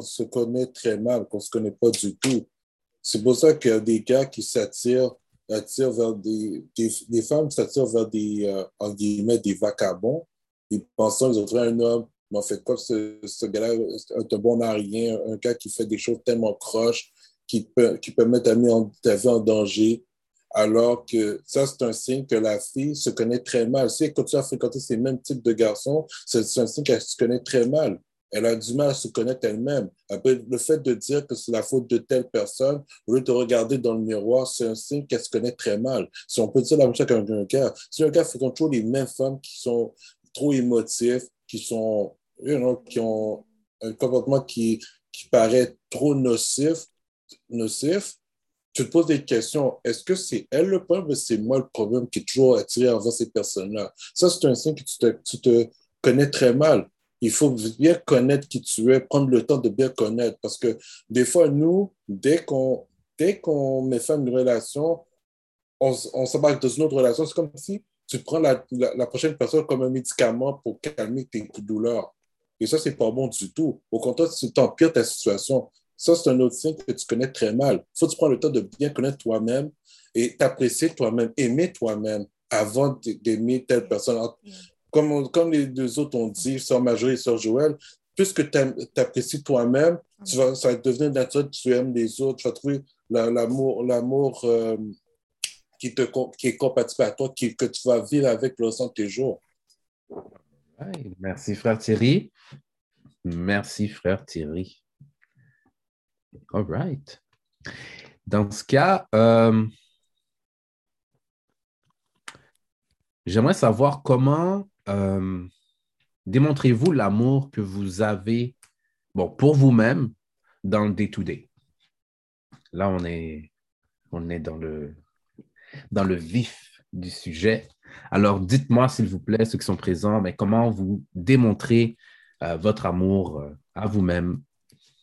se, connaît très mal, qu'on ne se connaît pas du tout. C'est pour ça a des gars qui s'attirent vers des, des, femmes s'attirent vers des, euh, en guillemets, des vacabonds. Ils pensent qu'ils ont trouvé un homme mais en fait, quoi, ce, gars-là un bon rien, un gars qui fait des choses tellement croches, qui peut, qui peut mettre ta vie, en, en danger, alors que ça, c'est un signe que la fille se connaît très mal. Si elle continue à fréquenter ces mêmes types de garçons, c'est un signe qu'elle se connaît très mal. Elle a du mal à se connaître elle-même. Après, le fait de dire que c'est la faute de telle personne, au lieu de regarder dans le miroir, c'est un signe qu'elle se connaît très mal. Si on peut dire la même chose qu'un gars, si un gars fréquente toujours les mêmes femmes qui sont trop émotives, qui sont qui ont un comportement qui, qui paraît trop nocif, nocif, tu te poses des questions. Est-ce que c'est elle le problème ou c'est moi le problème qui est toujours attiré envers ces personnes-là? Ça, c'est un signe que tu te, tu te, connais très mal. Il faut bien connaître qui tu es, prendre le temps de bien connaître. Parce que des fois, nous, dès qu'on dès met fin à une relation, on, on s'embarque dans une autre relation. C'est comme si tu prends la, la, prochaine personne comme un médicament pour calmer tes douleurs. Et ça, c'est pas bon du tout. Au contraire, tu t'empires ta situation. Ça, c'est un autre signe que tu connais très mal. Il faut que tu prennes le temps de bien connaître toi-même et t'apprécier toi-même, aimer toi-même avant d'aimer telle personne. Comme, comme les deux autres ont dit, Sœur Marjorie et Sœur Joël, puisque tu apprécies toi-même, tu vas, ça va devenir naturel, tu aimes les autres, tu vas trouver l'amour l'amour euh, qui, te, qui est compatible à toi, qui, que tu vas vivre avec le restant de tes jours. Merci, frère Thierry. Merci, frère Thierry. All right. Dans ce cas, euh, j'aimerais savoir comment euh, démontrez-vous l'amour que vous avez pour vous-même dans le day-to-day? Là, on est, dans le vif du sujet. Alors, dites-moi, s'il vous plaît, ceux qui sont présents, mais comment vous démontrez euh, votre amour euh, à vous-même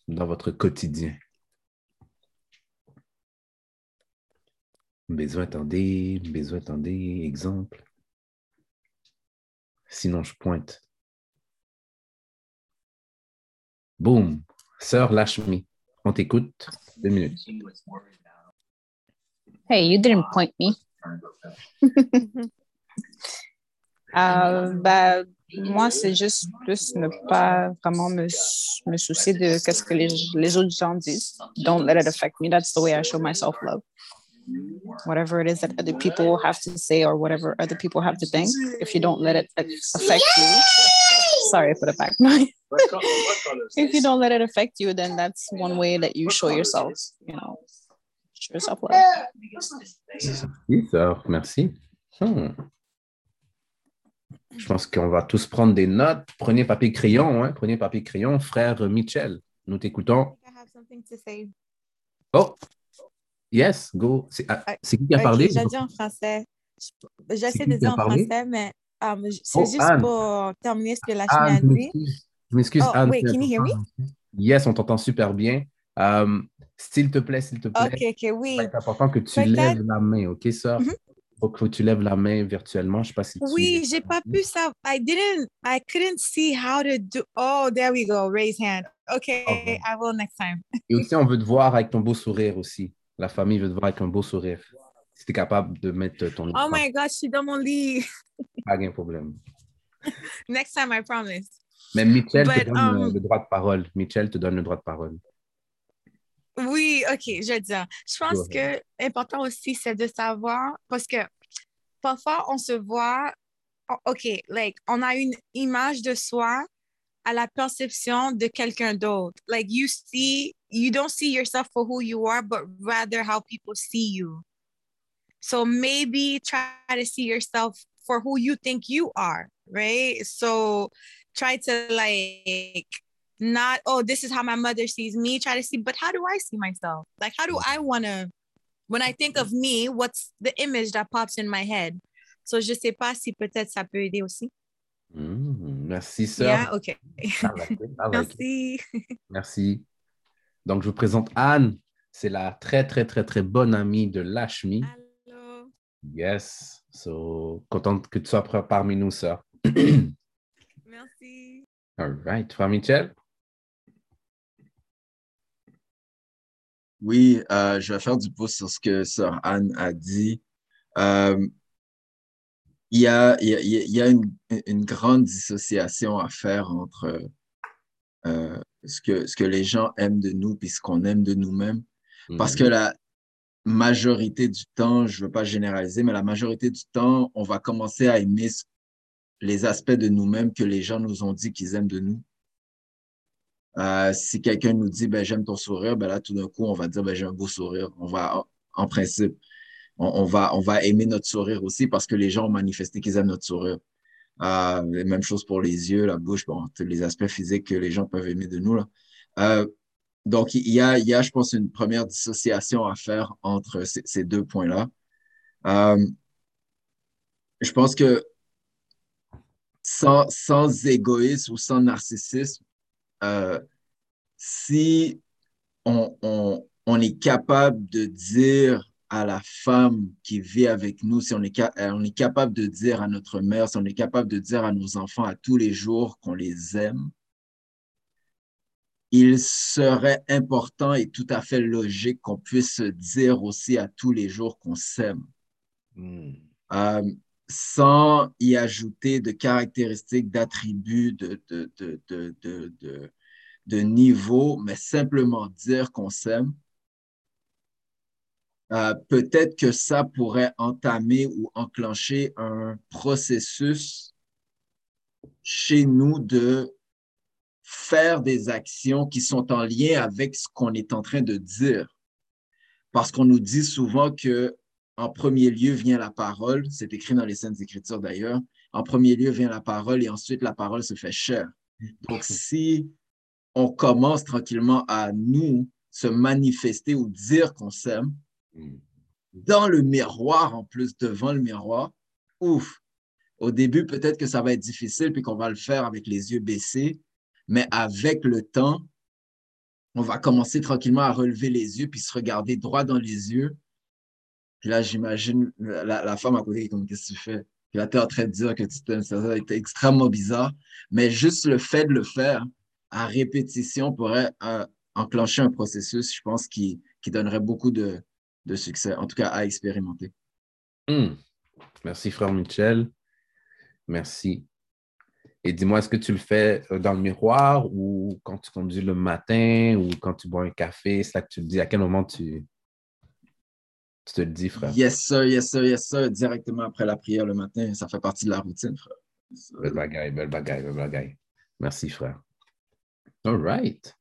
dans votre quotidien? Besoin, attendez, besoin, attendez, exemple. Sinon, je pointe. Boum. Sœur Lashmi, on t'écoute. Deux minutes. Hey, you didn't point me. *laughs* Euh, bah, moi, c'est juste plus ne pas vraiment me, me soucier de qu'est-ce que les, les autres gens disent. Don't let it affect me. That's the way I show myself love. Whatever it is that other people have to say or whatever other people have to think, if you don't let it affect you, sorry for the back noise. *laughs* if you don't let it affect you, then that's one way that you show yourself, you know, show yourself love. Oui, ça, merci. Hmm. Je pense qu'on va tous prendre des notes. Prenez papier crayon, hein? prenez papier crayon, frère Michel. Nous t'écoutons. Oh, yes, go. C'est ah, qui qui a parlé? J'ai dit en français. J'essaie de dire en français, mais um, c'est oh, juste Anne. pour terminer ce que la Chine a dit. Je m'excuse, oh, Anne. Wait, can you hear me? Yes, on t'entend super bien. Um, s'il te plaît, s'il te plaît. OK, OK, oui. C'est important que tu lèves la main, OK, sœur? Mm -hmm faut que tu lèves la main virtuellement. Je sais pas si tu... Oui, j'ai pas pu ça. I didn't, I couldn't see how to do. Oh, there we go. Raise hand. Okay, okay. I will next time. Et aussi, on veut te voir avec ton beau sourire aussi. La famille veut te voir avec un beau sourire. Si tu es capable de mettre ton. Oh my God, je suis dans mon lit. *laughs* Pas de problème. Next time, I promise. Mais Michel But, te donne um... le droit de parole. Michel te donne le droit de parole. Oui, OK, je veux dire. Je pense que l'important aussi, c'est de savoir, parce que parfois, on se voit, OK, like, on a une image de soi à la perception de quelqu'un d'autre. Like, you see, you don't see yourself for who you are, but rather how people see you. So maybe try to see yourself for who you think you are, right? So try to like not oh this is how my mother sees me try to see but how do i see myself? Like how do i want to when i think of me what's the image that pops in my head? So je sais pas si peut-être ça peut aider aussi. Mmh, merci sœur. Yeah, ok. Merci. Merci. Donc je vous présente Anne. C'est la très très très très bonne amie de Lashmi Hello. yes. So contente que tu sois parmi nous sœur. *clears throat* Merci. All right. Frère Michel? Oui, euh, je vais faire du pouce sur ce que Sœur Anne a dit. Euh, il y a, il y a, il y a une, une, grande dissociation à faire entre euh, ce, que, ce que les gens aiment de nous et ce qu'on aime de nous-mêmes. Parce que la majorité du temps, je ne veux pas généraliser, mais la majorité du temps, on va commencer à aimer les aspects de nous-mêmes que les gens nous ont dit qu'ils aiment de nous. Euh, si quelqu'un nous dit ben, j'aime ton sourire, ben là, tout d'un coup, on va dire ben, j'ai un beau sourire. On va, en principe, on, va, on va aimer notre sourire aussi parce que les gens ont manifesté qu'ils aiment notre sourire. Euh, même chose pour les yeux, la bouche, bon, tous les aspects physiques que les gens peuvent aimer de nous. Là. Euh, donc, il y, a, il y a, je pense, une première dissociation à faire entre ces, ces deux points-là. Euh, je pense que sans, sans égoïsme ou sans narcissisme, euh, si on, on, on, est capable de dire à la femme qui vit avec nous, si on est, euh, on est capable de dire à notre mère, si on est capable de dire à nos enfants à tous les jours qu'on les aime, il serait important et tout à fait logique qu'on puisse dire aussi à tous les jours qu'on s'aime. Mm. Euh, sans y ajouter de caractéristiques, d'attributs, de, de, de, de, de, niveau, mais simplement dire qu'on s'aime, euh, peut-être que ça pourrait entamer ou enclencher un processus chez nous de faire des actions qui sont en lien avec ce qu'on est en train de dire. Parce qu'on nous dit souvent que en premier lieu vient la parole, c'est écrit dans les Saintes Écritures d'ailleurs, en premier lieu vient la parole et ensuite la parole se fait chair. Donc si on commence tranquillement à nous se manifester ou dire qu'on s'aime, dans le miroir en plus, devant le miroir, ouf, au début peut-être que ça va être difficile puis qu'on va le faire avec les yeux baissés, mais avec le temps, on va commencer tranquillement à relever les yeux puis se regarder droit dans les yeux. Puis là, j'imagine la, femme à côté qui est comme, qu'est-ce que tu fais? Puis là, tu es en train de dire que tu t'aimes. Ça, été extrêmement bizarre. Mais juste le fait de le faire à répétition pourrait euh, enclencher un processus, je pense, qui, qui donnerait beaucoup de, de succès, en tout cas à expérimenter. Hmm. Merci, frère Michel. Merci. Et dis-moi, est-ce que tu le fais euh, dans le miroir ou quand tu conduis le matin ou quand tu bois un café? C'est là que tu le dis. À quel moment tu, tu te le dis, frère? Yes, sir, yes, sir, yes, sir. Directement après la prière le matin. Ça fait partie de la routine, frère. Belle bagaille, belle bagaille, belle bagaille. Merci, frère. All right.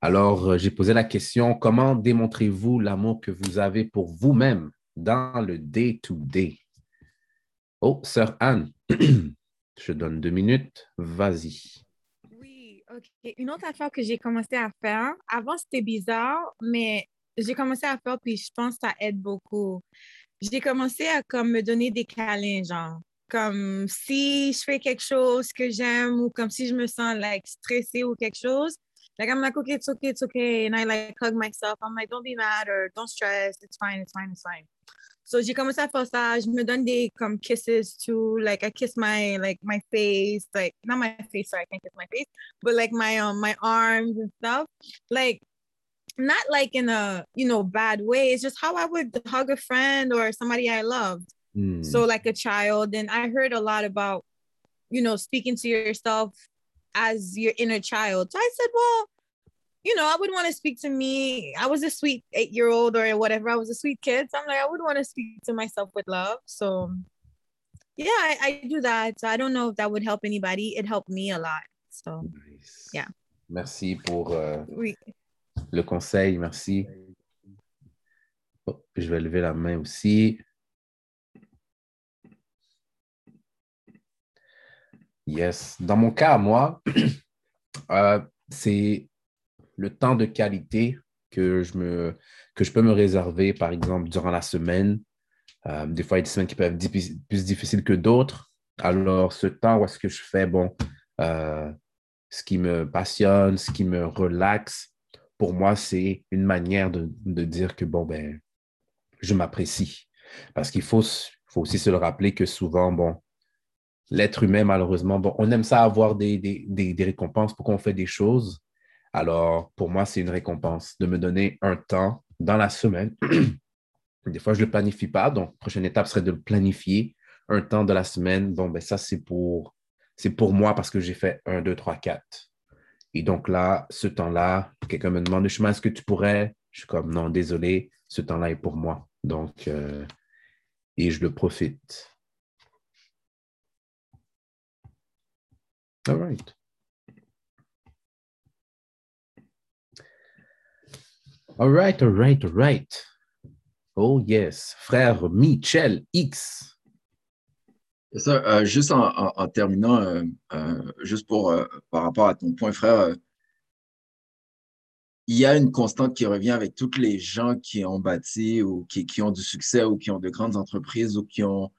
Alors, euh, j'ai posé la question, comment démontrez-vous l'amour que vous avez pour vous-même dans le day-to-day? Oh, sœur Anne, *clears throat* je donne deux minutes, vas-y. Oui, OK. Une autre affaire que j'ai commencé à faire, avant c'était bizarre, mais j'ai commencé à faire, puis je pense que ça aide beaucoup. J'ai commencé à comme me donner des câlins, genre comme si je fais quelque chose que j'aime ou comme si je me sens like stressée ou quelque chose. Like I'm like, okay, it's okay, it's okay. And I like hug myself. I'm like, don't be mad or don't stress. It's fine, it's fine, it's fine. So j'ai commencé à faire ça. Je me donne des comme kisses too. Like I kiss my like my face, like not my face, sorry, I can't kiss my face, but like my um my arms and stuff. Like not like in a you know bad way. It's just how I would hug a friend or somebody I loved. Mm. So like a child. And I heard a lot about, you know, speaking to yourself as your inner child. So I said, well, you know, I would want to speak to me. I was a sweet eight year old or whatever. I was a sweet kid. So I'm like, I would want to speak to myself with love. So yeah, I, I do that. I don't know if that would help anybody. It helped me a lot. So nice. yeah. Merci pour euh, oui. Le conseil. Merci. Oh, je vais lever la main aussi. Yes. Dans mon cas, moi, *clears throat* euh, c'est le temps de qualité que je, me, que je peux me réserver, par exemple, durant la semaine. Euh, des fois, il y a des semaines qui peuvent être plus difficiles que d'autres. Alors, ce temps où est-ce que je fais, bon, euh, ce qui me passionne, ce qui me relaxe, pour moi, c'est une manière de, dire que, bon, ben, je m'apprécie. Parce qu'il faut, aussi se le rappeler que souvent, bon, l'être humain, malheureusement, bon, on aime ça avoir des, récompenses pour qu'on fait des choses. Alors, pour moi, c'est une récompense de me donner un temps dans la semaine. *clears throat* des fois, je ne le planifie pas. Donc, prochaine étape serait de planifier. Un temps de la semaine. Bon, ben ça, c'est pour, c'est pour moi parce que j'ai fait un, deux, trois, quatre. Et donc là, ce temps-là, quelqu'un me demande, chemin, est-ce que tu pourrais? Je suis comme, non, désolé, ce temps-là est pour moi. Donc, euh, et je le profite. All right. All right, all right, all right. Oh yes, frère Michel X. Ça, euh, juste en, terminant, euh, euh, juste pour par rapport à ton point, frère, il y a une constante qui revient avec tous les gens qui ont bâti ou qui, qui, ont du succès ou qui ont de grandes entreprises ou qui ont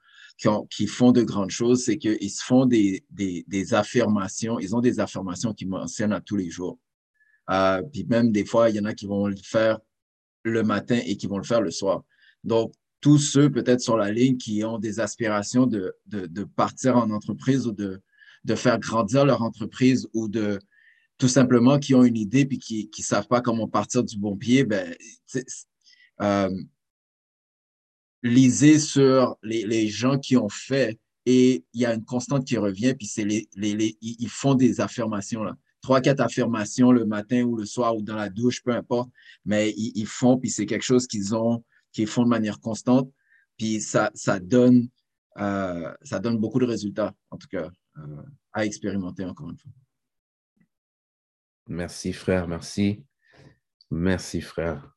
qui, font de grandes choses, c'est qu'ils se font des, des, affirmations, ils ont des affirmations qui mentionnent à tous les jours. Euh, puis même des fois, il y en a qui vont le faire le matin et qui vont le faire le soir. Donc, tous ceux peut-être sur la ligne qui ont des aspirations de, de, partir en entreprise ou de, de faire grandir leur entreprise ou de tout simplement qui ont une idée puis qui ne savent pas comment partir du bon pied, ben, euh, lisez sur les, les, gens qui ont fait et il y a une constante qui revient, puis c'est les, les, ils font des affirmations, là. Trois, quatre affirmations le matin ou le soir ou dans la douche, peu importe, mais ils, ils font, puis c'est quelque chose qu'ils ont, qu'ils font de manière constante, puis ça, ça, donne, euh, ça donne beaucoup de résultats, en tout cas, euh, à expérimenter encore une fois. Merci, frère. Merci. Merci, frère.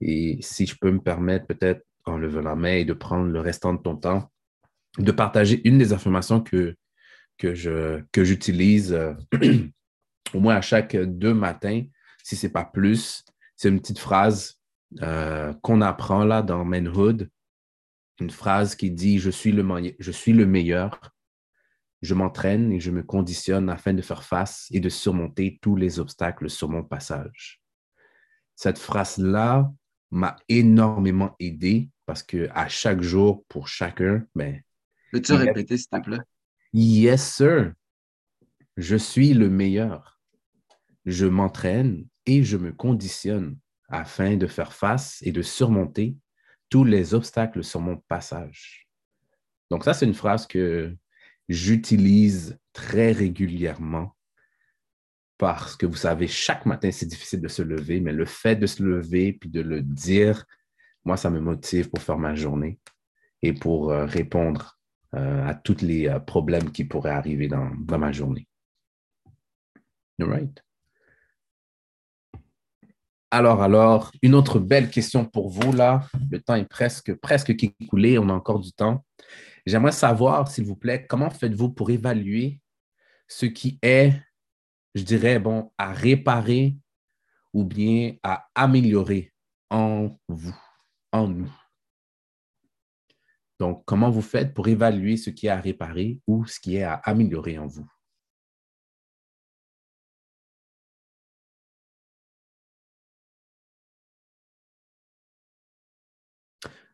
Et si je peux me permettre, peut-être en levant la main et de prendre le restant de ton temps, de partager une des affirmations que, que, je, que j'utilise euh, *clears throat* au moins à chaque deux matins, si ce n'est pas plus. C'est une petite phrase euh, qu'on apprend là dans Manhood. Une phrase qui dit je suis, le, je suis le meilleur, je m'entraîne et je me conditionne afin de faire face et de surmonter tous les obstacles sur mon passage. Cette phrase-là m'a énormément aidé parce que à chaque jour, pour chacun, ben, Peux-tu répéter, s'il te plaît? Yes, sir. Je suis le meilleur. Je m'entraîne et je me conditionne afin de faire face et de surmonter tous les obstacles sur mon passage. Donc ça, c'est une phrase que j'utilise très régulièrement parce que vous savez, chaque matin, c'est difficile de se lever, mais le fait de se lever puis de le dire, moi, ça me motive pour faire ma journée et pour euh, répondre euh, à tous les euh, problèmes qui pourraient arriver dans, dans ma journée. All right. Alors, alors, une autre belle question pour vous, là. Le temps est presque, presque écoulé, on a encore du temps. J'aimerais savoir, s'il vous plaît, comment faites-vous pour évaluer ce qui est, je dirais, bon, à réparer ou bien à améliorer en vous, en nous? Donc, comment vous faites pour évaluer ce qui est à réparer ou ce qui est à améliorer en vous?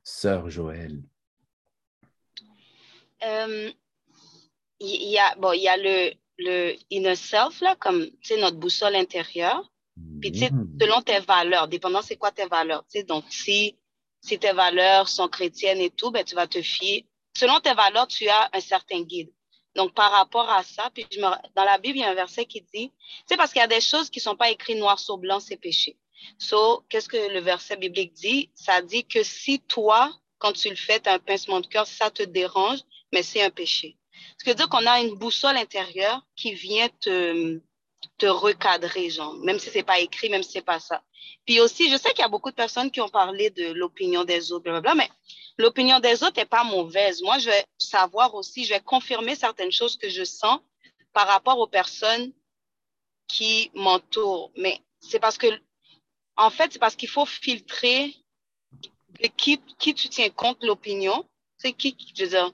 Sœur Joël. Euh, il y a, bon, y a le, le inner self, là, comme notre boussole intérieure. Puis, mm. selon tes valeurs, dépendant c'est quoi tes valeurs. Donc, si, si tes valeurs sont chrétiennes et tout, ben, tu vas te fier. Selon tes valeurs, tu as un certain guide. Donc, par rapport à ça, puis je me, dans la Bible, il y a un verset qui dit, c'est parce qu'il y a des choses qui ne sont pas écrites noir sur blanc, c'est péché. So, qu'est-ce que le verset biblique dit? Ça dit que si toi, quand tu le fais, tu as un pincement de cœur, ça te dérange, mais c'est un péché. Ce qui veut dire qu'on a une boussole intérieure qui vient te, te recadrer, genre, même si c'est pas écrit, même si c'est pas ça. Puis aussi, je sais qu'il y a beaucoup de personnes qui ont parlé de l'opinion des autres, blablabla, mais l'opinion des autres n'est pas mauvaise. Moi, je vais savoir aussi, je vais confirmer certaines choses que je sens par rapport aux personnes qui m'entourent. Mais c'est parce que en fait, c'est parce qu'il faut filtrer qui, qui tu tiens compte l'opinion. C'est qui, je veux dire,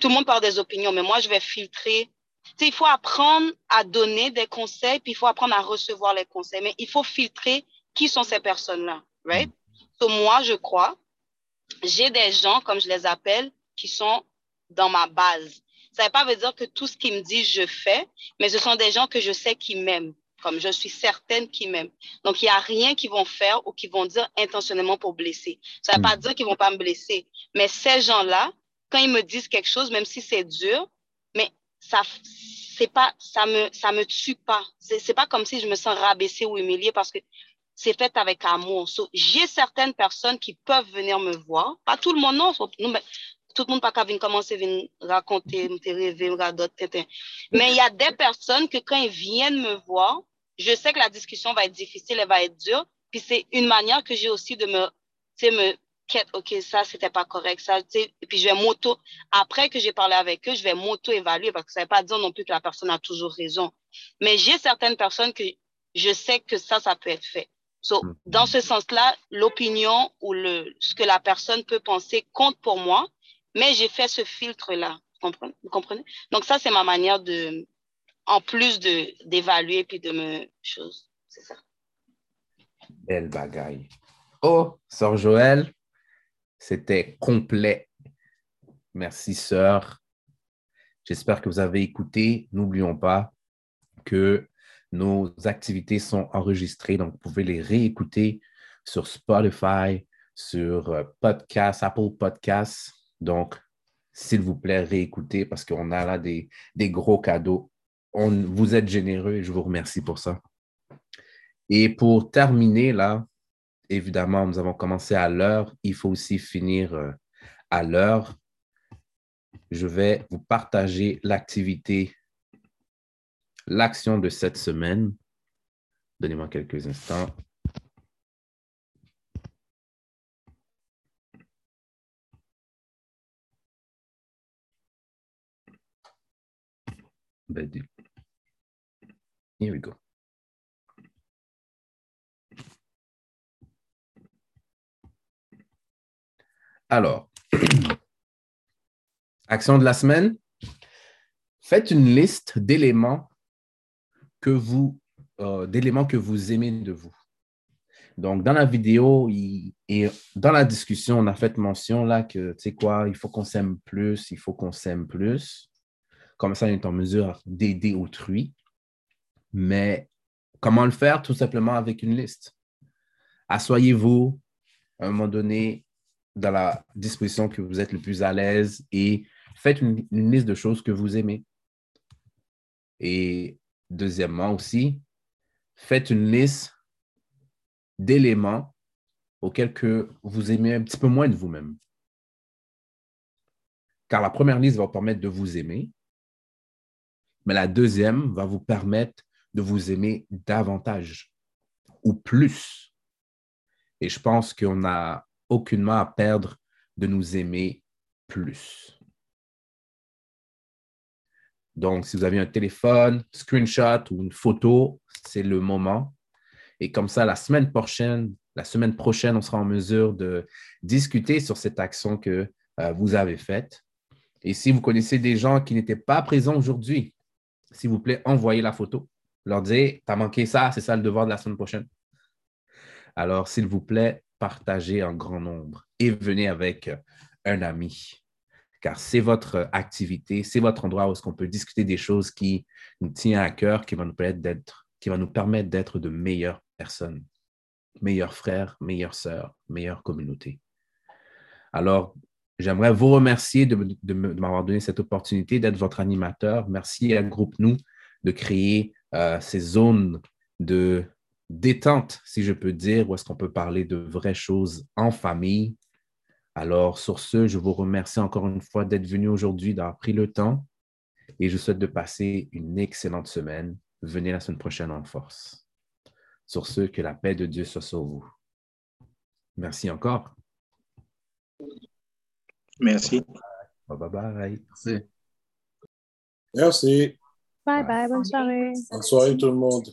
tout le monde parle des opinions, mais moi, je vais filtrer. Tu il faut apprendre à donner des conseils, puis il faut apprendre à recevoir les conseils, mais il faut filtrer qui sont ces personnes-là, right? Moi, je crois, j'ai des gens, comme je les appelle, qui sont dans ma base. Ça ne veut pas dire que tout ce qu'ils me disent, je fais, mais ce sont des gens que je sais qui m'aiment comme je suis certaine qu'ils m'aiment. Donc, il n'y a rien qu'ils vont faire ou qu'ils vont dire intentionnellement pour blesser. Ça ne veut pas hmm. dire qu'ils ne vont pas me blesser. Mais ces gens-là, quand ils me disent quelque chose, même si c'est dur, mais ça c'est pas ça me ça me tue pas. C'est pas comme si je me sens rabaissée ou humiliée parce que c'est fait avec amour. j'ai certaines personnes qui peuvent venir me voir. Pas tout le monde, non. tout le monde pas qu'à venir commencer à venir raconter, me rêver, me Mais il y a des personnes que quand ils viennent me voir, je sais que la discussion va être difficile, elle va être dure. Puis c'est une manière que j'ai aussi de me, tu sais, me OK, ça, c'était pas correct, ça, tu sais. Puis je vais m'auto, après que j'ai parlé avec eux, je vais m'auto-évaluer parce que ça ne veut pas dire non plus que la personne a toujours raison. Mais j'ai certaines personnes que je sais que ça, ça peut être fait. So, mm. dans ce sens-là, l'opinion ou le, ce que la personne peut penser compte pour moi, mais j'ai fait ce filtre-là. Vous comprenez? Donc, ça, c'est ma manière de, en plus d'évaluer puis de me chose. C'est ça. Belle bagaille. Oh, sœur Joël, c'était complet. Merci, sœur. J'espère que vous avez écouté. N'oublions pas que nos activités sont enregistrées, donc vous pouvez les réécouter sur Spotify, sur euh, Podcast, Apple Podcasts. Donc, s'il vous plaît, réécoutez parce qu'on a là des gros cadeaux on, vous êtes généreux et je vous remercie pour ça. Et pour terminer, là, évidemment, nous avons commencé à l'heure. Il faut aussi finir euh, à l'heure. Je vais vous partager l'activité, l'action de cette semaine. Donnez-moi quelques instants. Here we go. Alors, *clears throat* action de la semaine. Faites une liste d'éléments que vous euh, d'éléments que vous aimez de vous. Donc, dans la vidéo et dans la discussion, on a fait mention là que, tu sais quoi, il faut qu'on s'aime plus, il faut qu'on s'aime plus. Comme ça, on est en mesure d'aider autrui. Mais comment le faire? Tout simplement avec une liste. Assoyez-vous à un moment donné dans la disposition que vous êtes le plus à l'aise et faites une, liste de choses que vous aimez. Et deuxièmement aussi, faites une liste d'éléments auxquels que vous aimez un petit peu moins de vous-même. Car la première liste va vous permettre de vous aimer, mais la deuxième va vous permettre de vous aimer davantage ou plus. Et je pense qu'on n'a aucunement à perdre de nous aimer plus. Donc, si vous avez un téléphone, screenshot ou une photo, c'est le moment. Et comme ça, la semaine prochaine, la semaine prochaine, on sera en mesure de discuter sur cette action que euh, vous avez faite. Et si vous connaissez des gens qui n'étaient pas présents aujourd'hui, s'il vous plaît, envoyez la photo leur dire, t'as manqué ça, c'est ça le devoir de la semaine prochaine. Alors, s'il vous plaît, partagez en grand nombre et venez avec un ami, car c'est votre activité, c'est votre endroit où est-ce qu'on peut discuter des choses qui nous tiennent à cœur, qui vont nous permettre d'être, qui nous permettre d'être de meilleures personnes, meilleurs frères, meilleures sœurs, meilleure communauté. Alors, j'aimerais vous remercier de, de m'avoir donné cette opportunité d'être votre animateur. Merci à Groupe Nous de créer euh, ces zones de détente, si je peux dire, où est-ce qu'on peut parler de vraies choses en famille. Alors, sur ce, je vous remercie encore une fois d'être venu aujourd'hui, d'avoir pris le temps et je vous souhaite de passer une excellente semaine. Venez la semaine prochaine en force. Sur ce, que la paix de Dieu soit sur vous. Merci encore. Merci. Bye bye. Merci. Merci. Bye bye, bonne soirée. Bonne soirée tout le monde.